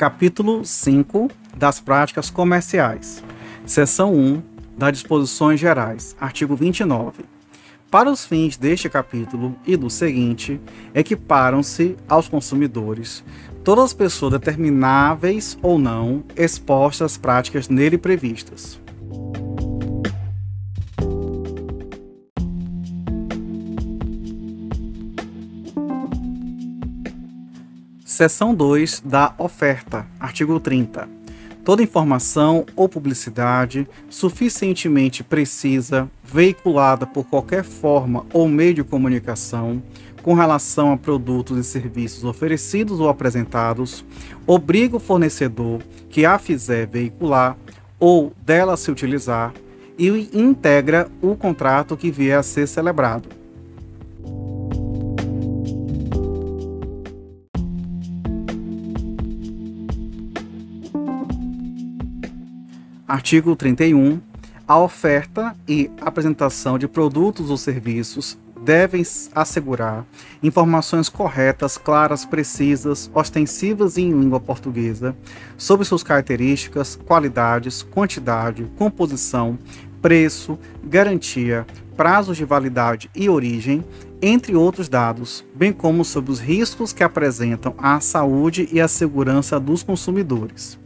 Capítulo 5 das práticas comerciais. Seção 1 das disposições gerais. Artigo 29. Para os fins deste capítulo e do seguinte, equiparam-se aos consumidores todas as pessoas determináveis ou não expostas às práticas nele previstas. Seção 2 da oferta, artigo 30. Toda informação ou publicidade suficientemente precisa, veiculada por qualquer forma ou meio de comunicação, com relação a produtos e serviços oferecidos ou apresentados, obriga o fornecedor que a fizer veicular ou dela se utilizar e integra o contrato que vier a ser celebrado Artigo 31. A oferta e apresentação de produtos ou serviços devem assegurar informações corretas, claras, precisas, ostensivas e em língua portuguesa sobre suas características, qualidades, quantidade, composição, preço, garantia, prazos de validade e origem, entre outros dados, bem como sobre os riscos que apresentam à saúde e à segurança dos consumidores.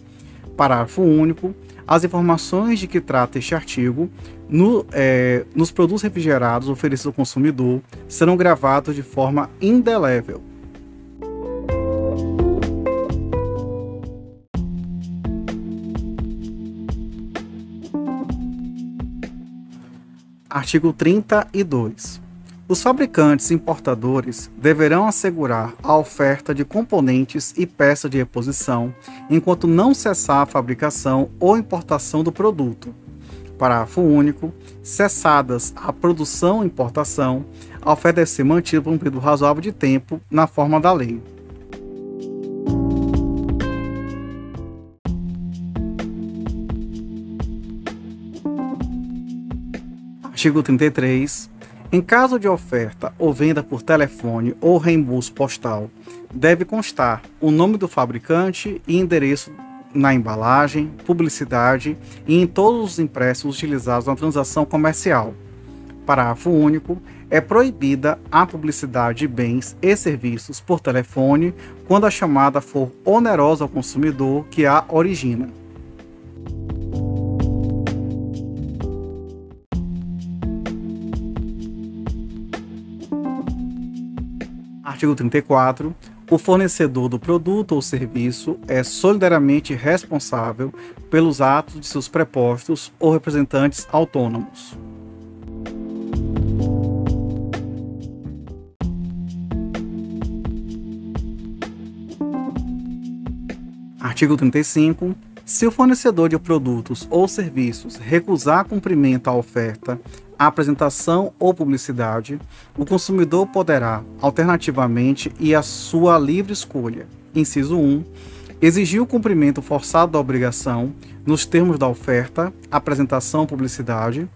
Parágrafo único as informações de que trata este artigo no, é, nos produtos refrigerados oferecidos ao consumidor serão gravados de forma indelével. Artigo 32. Os fabricantes e importadores deverão assegurar a oferta de componentes e peças de reposição enquanto não cessar a fabricação ou importação do produto. Parágrafo único. Cessadas a produção e importação, a oferta deve ser mantida por um período razoável de tempo na forma da lei. Artigo 33. Em caso de oferta ou venda por telefone ou reembolso postal, deve constar o nome do fabricante e endereço na embalagem, publicidade e em todos os impressos utilizados na transação comercial. Parágrafo único. É proibida a publicidade de bens e serviços por telefone quando a chamada for onerosa ao consumidor que a origina. Artigo 34. O fornecedor do produto ou serviço é solidariamente responsável pelos atos de seus prepostos ou representantes autônomos. Artigo 35. Se o fornecedor de produtos ou serviços recusar cumprimento à oferta, apresentação ou publicidade, o consumidor poderá, alternativamente e à sua livre escolha, inciso 1, exigir o cumprimento forçado da obrigação nos termos da oferta, apresentação publicidade,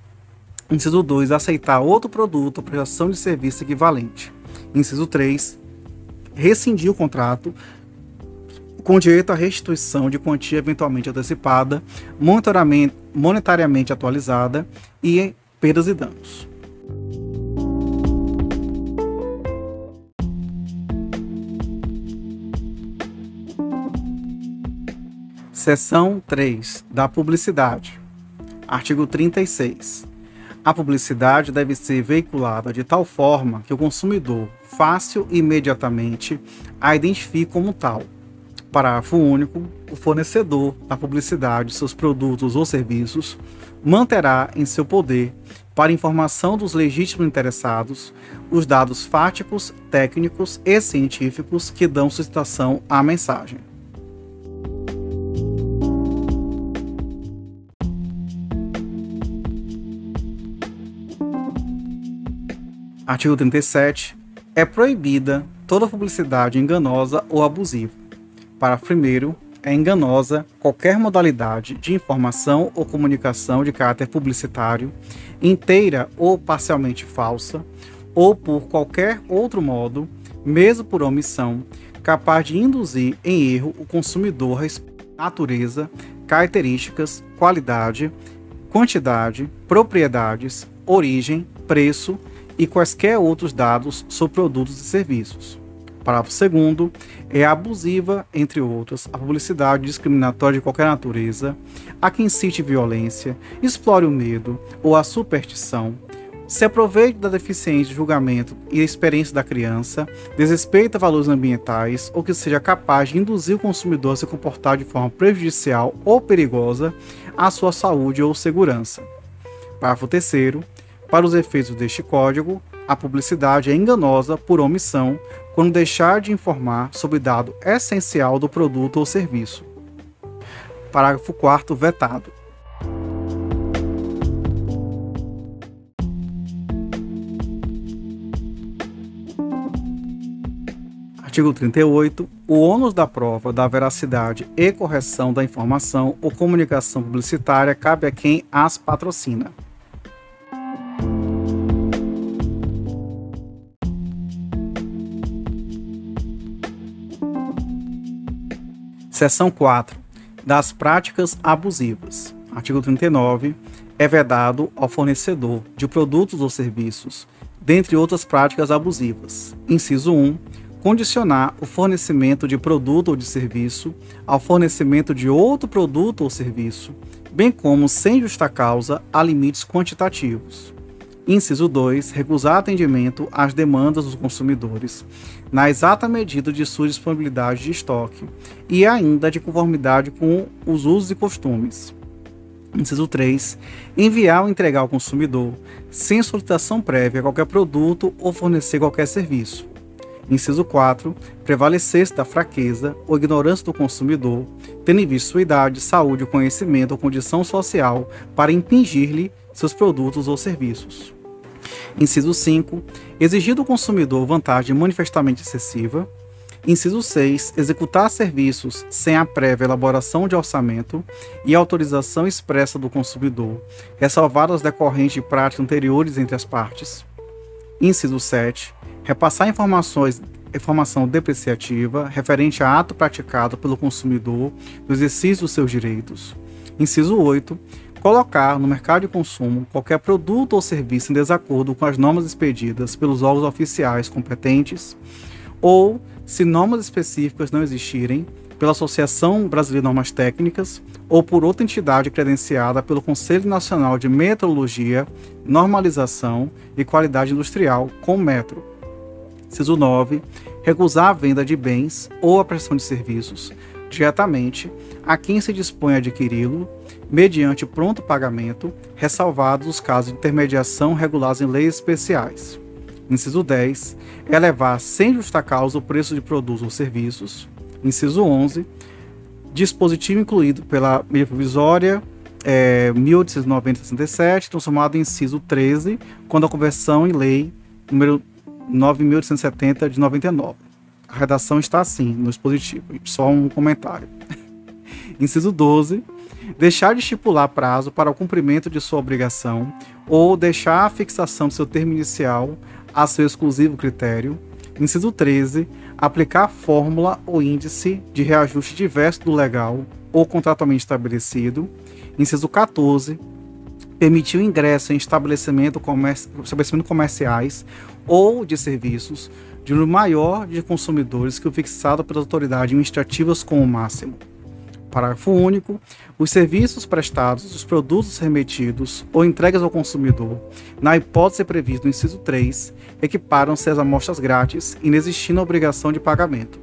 inciso 2, aceitar outro produto ou prestação de serviço equivalente, inciso 3, rescindir o contrato com direito à restituição de quantia eventualmente antecipada, monetariamente atualizada e perdas e danos. Seção 3 da publicidade. Artigo 36. A publicidade deve ser veiculada de tal forma que o consumidor, fácil e imediatamente, a identifique como tal Parágrafo único. O fornecedor da publicidade de seus produtos ou serviços manterá em seu poder, para informação dos legítimos interessados, os dados fáticos, técnicos e científicos que dão sustentação à mensagem. Artigo 37. É proibida toda publicidade enganosa ou abusiva Parágrafo primeiro é enganosa qualquer modalidade de informação ou comunicação de caráter publicitário, inteira ou parcialmente falsa, ou por qualquer outro modo, mesmo por omissão, capaz de induzir em erro o consumidor a natureza, características, qualidade, quantidade, propriedades, origem, preço e quaisquer outros dados sobre produtos e serviços. Parágrafo 2 é abusiva, entre outras, a publicidade discriminatória de qualquer natureza, a que incite violência, explore o medo ou a superstição, se aproveite da deficiência de julgamento e experiência da criança, desrespeita valores ambientais ou que seja capaz de induzir o consumidor a se comportar de forma prejudicial ou perigosa à sua saúde ou segurança. Parágrafo 3 para os efeitos deste código, a publicidade é enganosa por omissão quando deixar de informar sobre dado essencial do produto ou serviço. Parágrafo 4 vetado. Artigo 38. O ônus da prova da veracidade e correção da informação ou comunicação publicitária cabe a quem as patrocina. Seção 4. Das práticas abusivas. Artigo 39. É vedado ao fornecedor de produtos ou serviços, dentre outras práticas abusivas. Inciso 1. Condicionar o fornecimento de produto ou de serviço ao fornecimento de outro produto ou serviço, bem como, sem justa causa, a limites quantitativos. Inciso 2. Recusar atendimento às demandas dos consumidores, na exata medida de sua disponibilidade de estoque e ainda de conformidade com os usos e costumes. Inciso 3. Enviar ou entregar ao consumidor, sem solicitação prévia, qualquer produto ou fornecer qualquer serviço. Inciso 4. Prevalecer-se da fraqueza ou ignorância do consumidor, tendo em vista sua idade, saúde, conhecimento ou condição social, para impingir-lhe seus produtos ou serviços. Inciso 5. Exigir do consumidor vantagem manifestamente excessiva. Inciso 6. Executar serviços sem a prévia elaboração de orçamento e autorização expressa do consumidor, ressalvadas decorrentes de práticas anteriores entre as partes. Inciso 7. Repassar informações informação depreciativa referente a ato praticado pelo consumidor no exercício dos seus direitos. Inciso 8 colocar no mercado de consumo qualquer produto ou serviço em desacordo com as normas expedidas pelos órgãos oficiais competentes, ou, se normas específicas não existirem, pela Associação Brasileira de Normas Técnicas ou por outra entidade credenciada pelo Conselho Nacional de Metrologia, Normalização e Qualidade Industrial, com metro. Ciso 9. Recusar a venda de bens ou a prestação de serviços diretamente a quem se dispõe a adquiri-lo mediante pronto pagamento, ressalvados os casos de intermediação regulados em leis especiais. Inciso 10. Elevar sem justa causa o preço de produtos ou serviços. Inciso 11. Dispositivo incluído pela medida provisória é, 1890-67, transformado em inciso 13, quando a conversão em lei número 9.870 de 99. A redação está assim no dispositivo, só um comentário. inciso 12 deixar de estipular prazo para o cumprimento de sua obrigação ou deixar a fixação do seu termo inicial a seu exclusivo critério. Inciso 13. Aplicar fórmula ou índice de reajuste diverso do legal ou contratualmente estabelecido. Inciso 14. Permitir o ingresso em estabelecimento, estabelecimento comerciais ou de serviços de número maior de consumidores que o fixado pelas autoridades administrativas como máximo. Parágrafo único. Os serviços prestados, os produtos remetidos ou entregues ao consumidor, na hipótese prevista no inciso 3, equiparam-se às amostras grátis, inexistindo a obrigação de pagamento.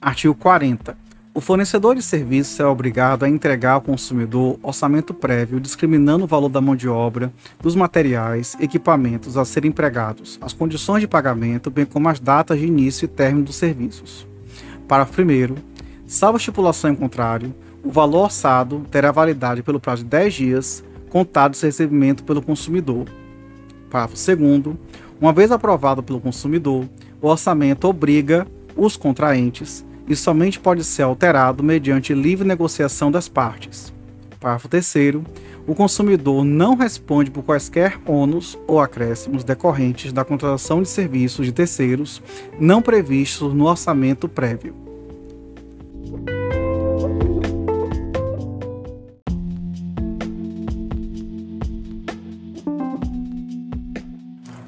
Artigo 40. O fornecedor de serviços é obrigado a entregar ao consumidor orçamento prévio discriminando o valor da mão de obra, dos materiais, equipamentos a serem empregados, as condições de pagamento, bem como as datas de início e término dos serviços. Parágrafo primeiro, salvo estipulação em contrário, o valor orçado terá validade pelo prazo de 10 dias, contado esse recebimento pelo consumidor. Parágrafo segundo, uma vez aprovado pelo consumidor, o orçamento obriga os contraentes e somente pode ser alterado mediante livre negociação das partes. Parágrafo 3 o consumidor não responde por quaisquer ônus ou acréscimos decorrentes da contratação de serviços de terceiros não previstos no orçamento prévio.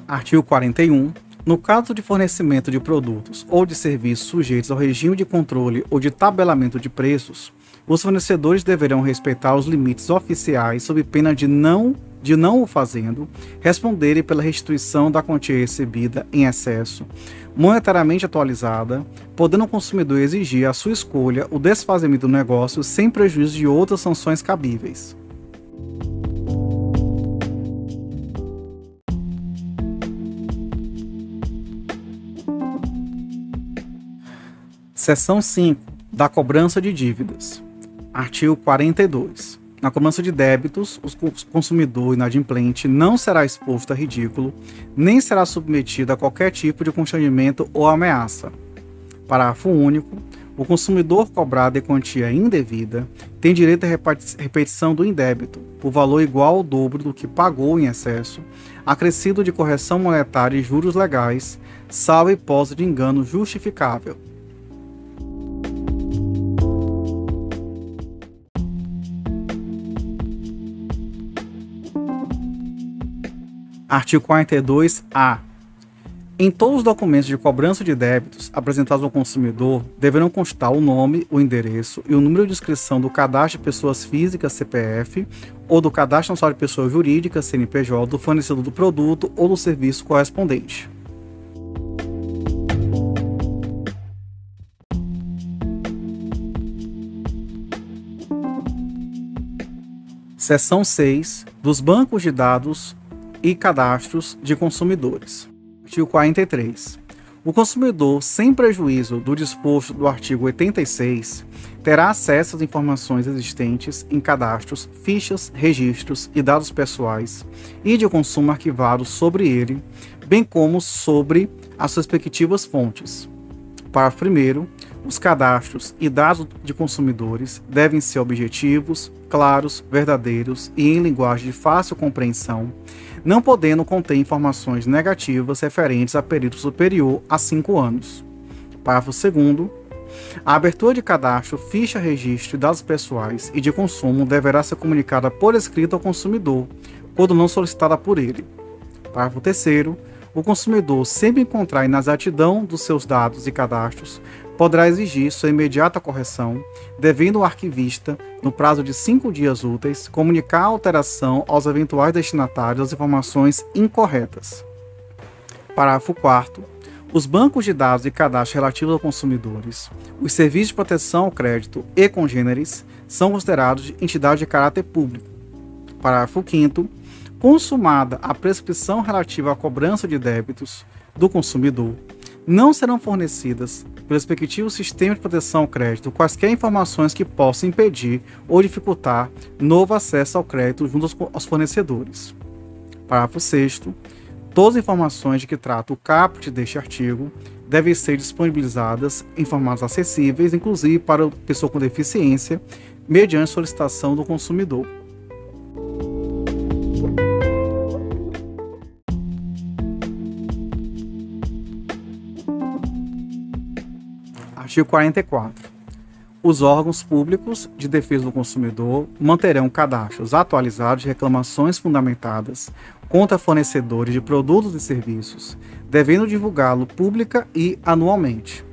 Artigo 41. No caso de fornecimento de produtos ou de serviços sujeitos ao regime de controle ou de tabelamento de preços, os fornecedores deverão respeitar os limites oficiais sob pena de não de não o fazendo, responderem pela restituição da quantia recebida em excesso, monetariamente atualizada, podendo o consumidor exigir à sua escolha o desfazimento do negócio sem prejuízo de outras sanções cabíveis. Seção 5 da cobrança de dívidas. Artigo 42. Na cobrança de débitos, o consumidor inadimplente não será exposto a ridículo, nem será submetido a qualquer tipo de constrangimento ou ameaça. Parágrafo único. O consumidor cobrado em quantia indevida tem direito à repetição do indébito, por valor igual ao dobro do que pagou em excesso, acrescido de correção monetária e juros legais, salvo hipótese de engano justificável. Artigo 42-A. Em todos os documentos de cobrança de débitos apresentados ao consumidor, deverão constar o nome, o endereço e o número de inscrição do cadastro de pessoas físicas CPF ou do cadastro nacional de pessoa jurídica CNPJ do fornecedor do produto ou do serviço correspondente. Seção 6 dos bancos de dados e cadastros de consumidores. Artigo 43. O consumidor, sem prejuízo do disposto do artigo 86, terá acesso às informações existentes em cadastros, fichas, registros e dados pessoais e de consumo arquivados sobre ele, bem como sobre as respectivas fontes. Parágrafo 1. Os cadastros e dados de consumidores devem ser objetivos, claros, verdadeiros e em linguagem de fácil compreensão, não podendo conter informações negativas referentes a período superior a 5 anos. Parágrafo 2. A abertura de cadastro, ficha, registro dados pessoais e de consumo deverá ser comunicada por escrito ao consumidor, quando não solicitada por ele. Parágrafo 3. O consumidor, sempre encontrar inexatidão dos seus dados e cadastros, poderá exigir sua imediata correção, devendo o arquivista, no prazo de cinco dias úteis, comunicar a alteração aos eventuais destinatários das informações incorretas. Parágrafo 4. Os bancos de dados e cadastros relativos aos consumidores, os serviços de proteção ao crédito e congêneres são considerados entidades de caráter público. Parágrafo 5. Consumada a prescrição relativa à cobrança de débitos do consumidor, não serão fornecidas pelo respectivo sistema de proteção ao crédito quaisquer informações que possam impedir ou dificultar novo acesso ao crédito junto aos fornecedores. Parágrafo 6 Todas as informações de que trata o caput deste artigo devem ser disponibilizadas em formatos acessíveis, inclusive para pessoa com deficiência, mediante solicitação do consumidor. Artigo 44. Os órgãos públicos de defesa do consumidor manterão cadastros atualizados de reclamações fundamentadas contra fornecedores de produtos e serviços, devendo divulgá-lo pública e anualmente.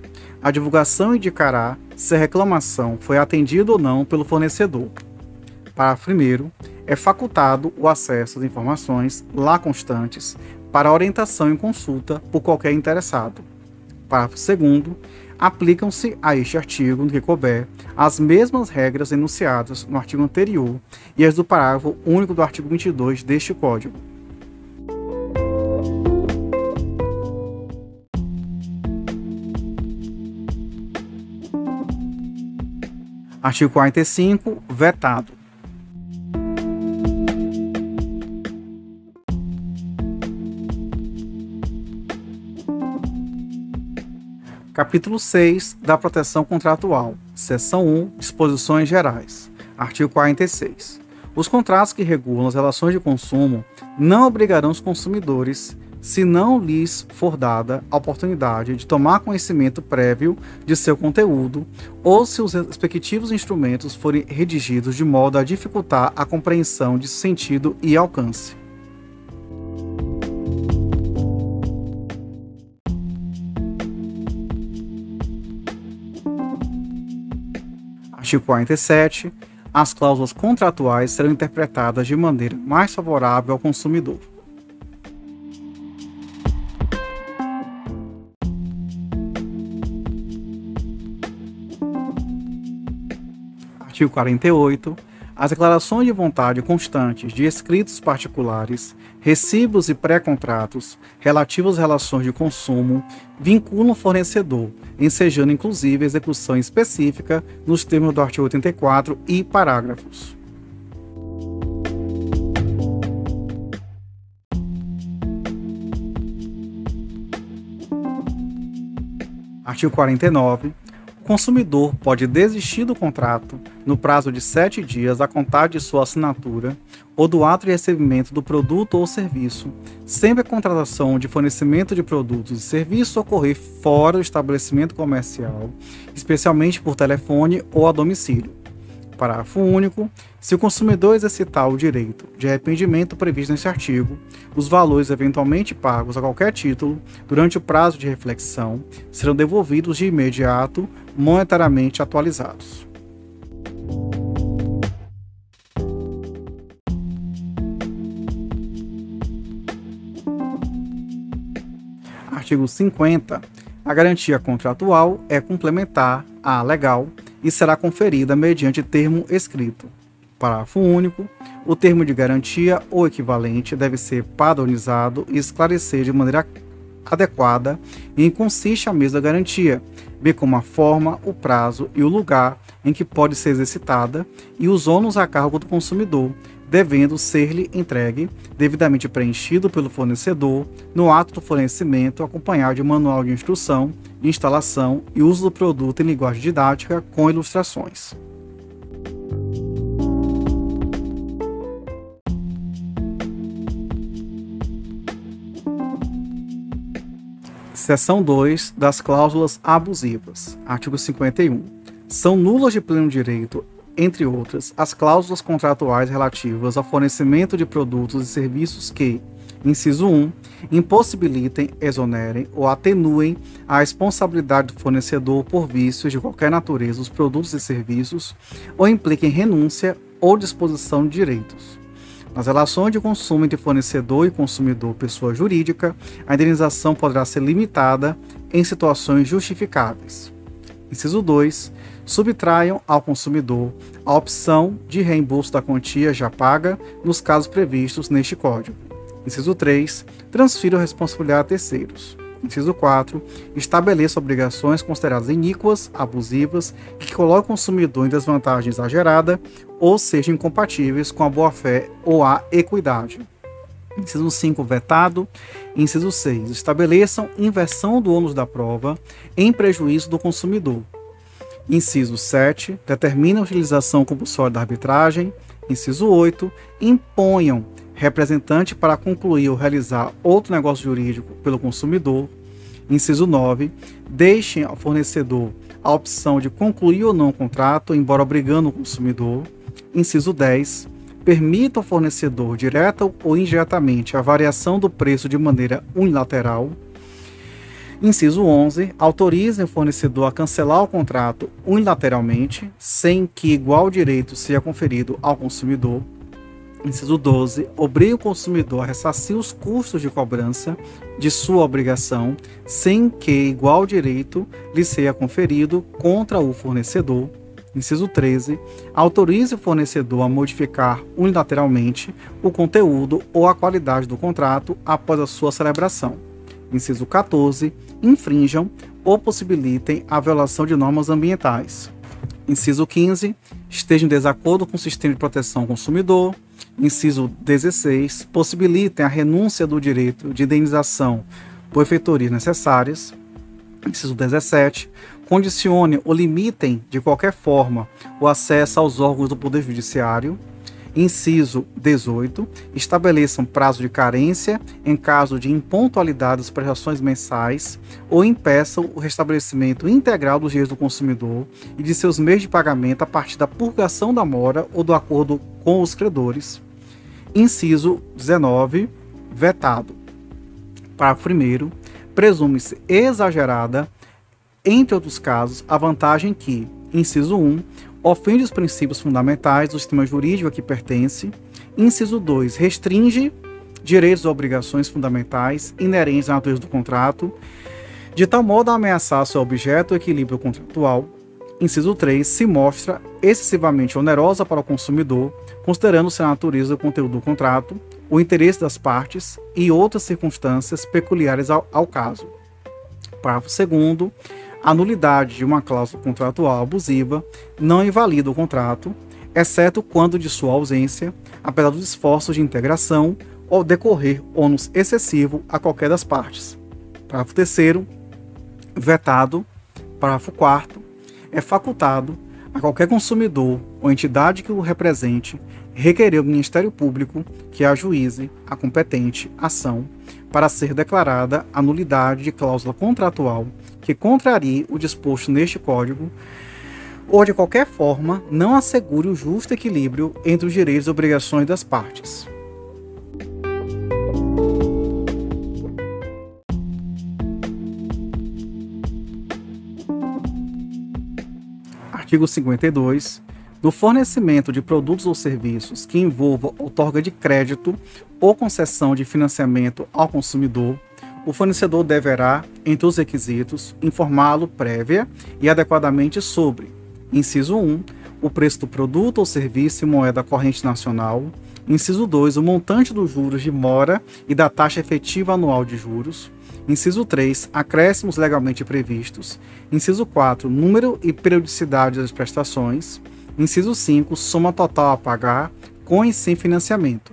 A divulgação indicará se a reclamação foi atendida ou não pelo fornecedor. Parágrafo 1. É facultado o acesso às informações lá constantes para orientação e consulta por qualquer interessado. Parágrafo 2 aplicam-se a este artigo, no que couber, as mesmas regras enunciadas no artigo anterior e as do parágrafo único do artigo 22 deste Código. Artigo 45, vetado. Capítulo 6 da Proteção Contratual, Seção 1 Disposições Gerais. Artigo 46. Os contratos que regulam as relações de consumo não obrigarão os consumidores se não lhes for dada a oportunidade de tomar conhecimento prévio de seu conteúdo ou se os respectivos instrumentos forem redigidos de modo a dificultar a compreensão de sentido e alcance. Artigo 47. As cláusulas contratuais serão interpretadas de maneira mais favorável ao consumidor. Artigo 48. As declarações de vontade constantes de escritos particulares, recibos e pré-contratos relativos às relações de consumo vinculam o fornecedor, ensejando inclusive a execução específica nos termos do artigo 84 e parágrafos. Artigo 49 o consumidor pode desistir do contrato no prazo de sete dias a contar de sua assinatura ou do ato de recebimento do produto ou serviço, sempre a contratação de fornecimento de produtos e serviços ocorrer fora do estabelecimento comercial, especialmente por telefone ou a domicílio. Parágrafo único. Se o consumidor exercitar o direito de arrependimento previsto neste artigo, os valores eventualmente pagos a qualquer título durante o prazo de reflexão serão devolvidos de imediato, monetariamente atualizados. Artigo 50. A garantia contratual é complementar à legal e será conferida mediante termo escrito. Parágrafo único. O termo de garantia ou equivalente deve ser padronizado e esclarecer de maneira adequada em que consiste a mesma garantia, bem como a forma, o prazo e o lugar em que pode ser exercitada e os ônus a cargo do consumidor, devendo ser-lhe entregue, devidamente preenchido pelo fornecedor, no ato do fornecimento, acompanhado de manual de instrução, instalação e uso do produto em linguagem didática com ilustrações. Seção 2 das cláusulas abusivas. Artigo 51. São nulas de pleno direito entre outras, as cláusulas contratuais relativas ao fornecimento de produtos e serviços que, inciso 1, impossibilitem, exonerem ou atenuem a responsabilidade do fornecedor por vícios de qualquer natureza dos produtos e serviços ou impliquem renúncia ou disposição de direitos. Nas relações de consumo entre fornecedor e consumidor pessoa jurídica, a indenização poderá ser limitada em situações justificáveis. Inciso 2 subtraiam ao consumidor a opção de reembolso da quantia já paga nos casos previstos neste Código. Inciso 3. Transfira a responsabilidade a terceiros. Inciso 4. Estabeleça obrigações consideradas iníquas, abusivas, que coloquem o consumidor em desvantagem exagerada ou sejam incompatíveis com a boa-fé ou a equidade. Inciso 5, vetado. Inciso 6, estabeleçam inversão do ônus da prova em prejuízo do consumidor. Inciso 7. Determina a utilização compulsória da arbitragem. Inciso 8. Imponham representante para concluir ou realizar outro negócio jurídico pelo consumidor. Inciso 9. Deixem ao fornecedor a opção de concluir ou não o contrato, embora obrigando o consumidor. Inciso 10. Permita ao fornecedor, direta ou indiretamente, a variação do preço de maneira unilateral. Inciso 11. Autorizem o fornecedor a cancelar o contrato unilateralmente, sem que igual direito seja conferido ao consumidor. Inciso 12. Obrigue o consumidor a ressarcir os custos de cobrança de sua obrigação, sem que igual direito lhe seja conferido contra o fornecedor. Inciso 13. Autorize o fornecedor a modificar unilateralmente o conteúdo ou a qualidade do contrato após a sua celebração. Inciso 14 infrinjam ou possibilitem a violação de normas ambientais. Inciso 15, estejam em desacordo com o sistema de proteção ao consumidor. Inciso 16, possibilitem a renúncia do direito de indenização por efeitorias necessárias. Inciso 17, condicione ou limitem de qualquer forma o acesso aos órgãos do Poder Judiciário. Inciso 18. Estabeleçam prazo de carência em caso de impontualidade das prestações mensais ou impeçam o restabelecimento integral dos direitos do consumidor e de seus meios de pagamento a partir da purgação da mora ou do acordo com os credores. Inciso 19. Vetado. Parágrafo 1. Presume-se exagerada entre outros casos, a vantagem que, inciso 1, ofende os princípios fundamentais do sistema jurídico a que pertence, inciso 2, restringe direitos e obrigações fundamentais inerentes à natureza do contrato, de tal modo a ameaçar seu objeto o equilíbrio contratual. Inciso 3, se mostra excessivamente onerosa para o consumidor, considerando-se a natureza do conteúdo do contrato, o interesse das partes e outras circunstâncias peculiares ao, ao caso. Parágrafo 2 a nulidade de uma cláusula contratual abusiva não invalida o contrato, exceto quando de sua ausência, apesar dos esforços de integração ou decorrer ônus excessivo a qualquer das partes. Parágrafo 3 vetado. Parágrafo 4 é facultado a qualquer consumidor ou entidade que o represente requerer ao Ministério Público que ajuize a competente ação para ser declarada a nulidade de cláusula contratual que contrarie o disposto neste Código ou de qualquer forma não assegure o justo equilíbrio entre os direitos e obrigações das partes. Artigo 52. Do fornecimento de produtos ou serviços que envolva outorga de crédito ou concessão de financiamento ao consumidor, o fornecedor deverá, entre os requisitos, informá-lo prévia e adequadamente sobre: inciso 1, o preço do produto ou serviço em moeda corrente nacional, inciso 2, o montante dos juros de mora e da taxa efetiva anual de juros, inciso 3, acréscimos legalmente previstos, inciso 4, número e periodicidade das prestações, inciso 5, soma total a pagar com e sem financiamento.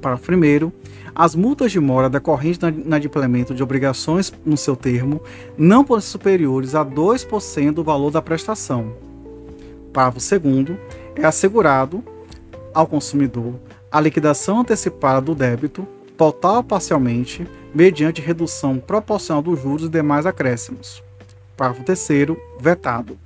Para o primeiro, as multas de mora decorrentes do inadimplemento de obrigações no seu termo não podem ser superiores a 2% do valor da prestação. Parágrafo 2 é assegurado ao consumidor a liquidação antecipada do débito, total ou parcialmente, mediante redução proporcional dos juros e demais acréscimos. Parágrafo 3 vetado.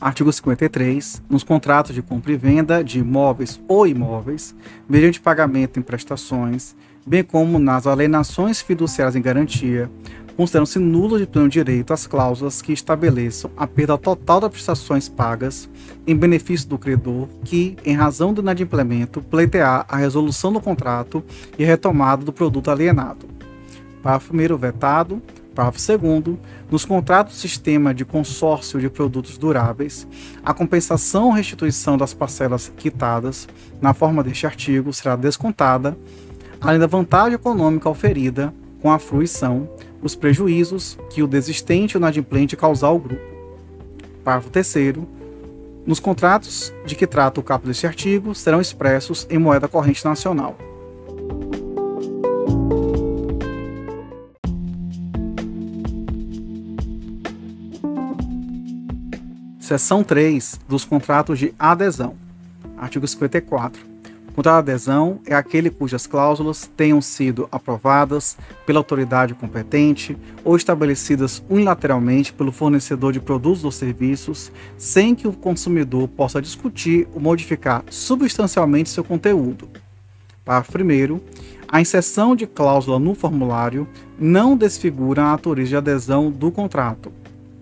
Artigo 53. Nos contratos de compra e venda de imóveis ou imóveis, mediante pagamento em prestações, bem como nas alienações fiduciárias em garantia, consideram-se nulos de pleno direito as cláusulas que estabeleçam a perda total das prestações pagas em benefício do credor que, em razão do inadimplemento, pleitear a resolução do contrato e retomada do produto alienado. Parágrafo 1 vetado. Parágrafo 2 nos contratos do sistema de consórcio de produtos duráveis, a compensação ou restituição das parcelas quitadas na forma deste artigo será descontada, além da vantagem econômica oferida com a fruição, os prejuízos que o desistente ou inadimplente causar ao grupo. Parágrafo 3 nos contratos de que trata o caput deste artigo serão expressos em moeda corrente nacional. Seção 3 dos contratos de adesão. Artigo 54. O contrato de adesão é aquele cujas cláusulas tenham sido aprovadas pela autoridade competente ou estabelecidas unilateralmente pelo fornecedor de produtos ou serviços, sem que o consumidor possa discutir ou modificar substancialmente seu conteúdo. Parágrafo 1. A inserção de cláusula no formulário não desfigura a natureza de adesão do contrato.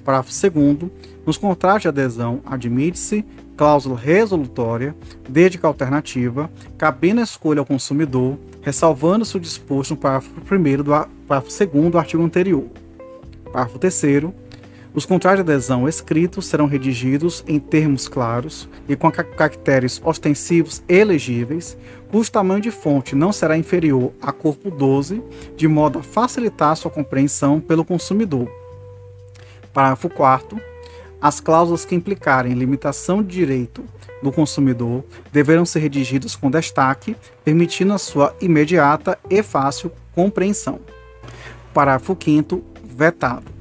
Parágrafo 2. Nos contratos de adesão, admite-se cláusula resolutória, desde que alternativa, cabendo a escolha ao consumidor, ressalvando-se o disposto no parágrafo 1 do parágrafo 2 do artigo anterior. Parágrafo 3 os contratos de adesão escritos serão redigidos em termos claros e com caracteres ostensivos e legíveis, cujo tamanho de fonte não será inferior a corpo 12, de modo a facilitar sua compreensão pelo consumidor. Parágrafo 4 As cláusulas que implicarem limitação de direito do consumidor deverão ser redigidas com destaque, permitindo a sua imediata e fácil compreensão. Parágrafo 5 vetado.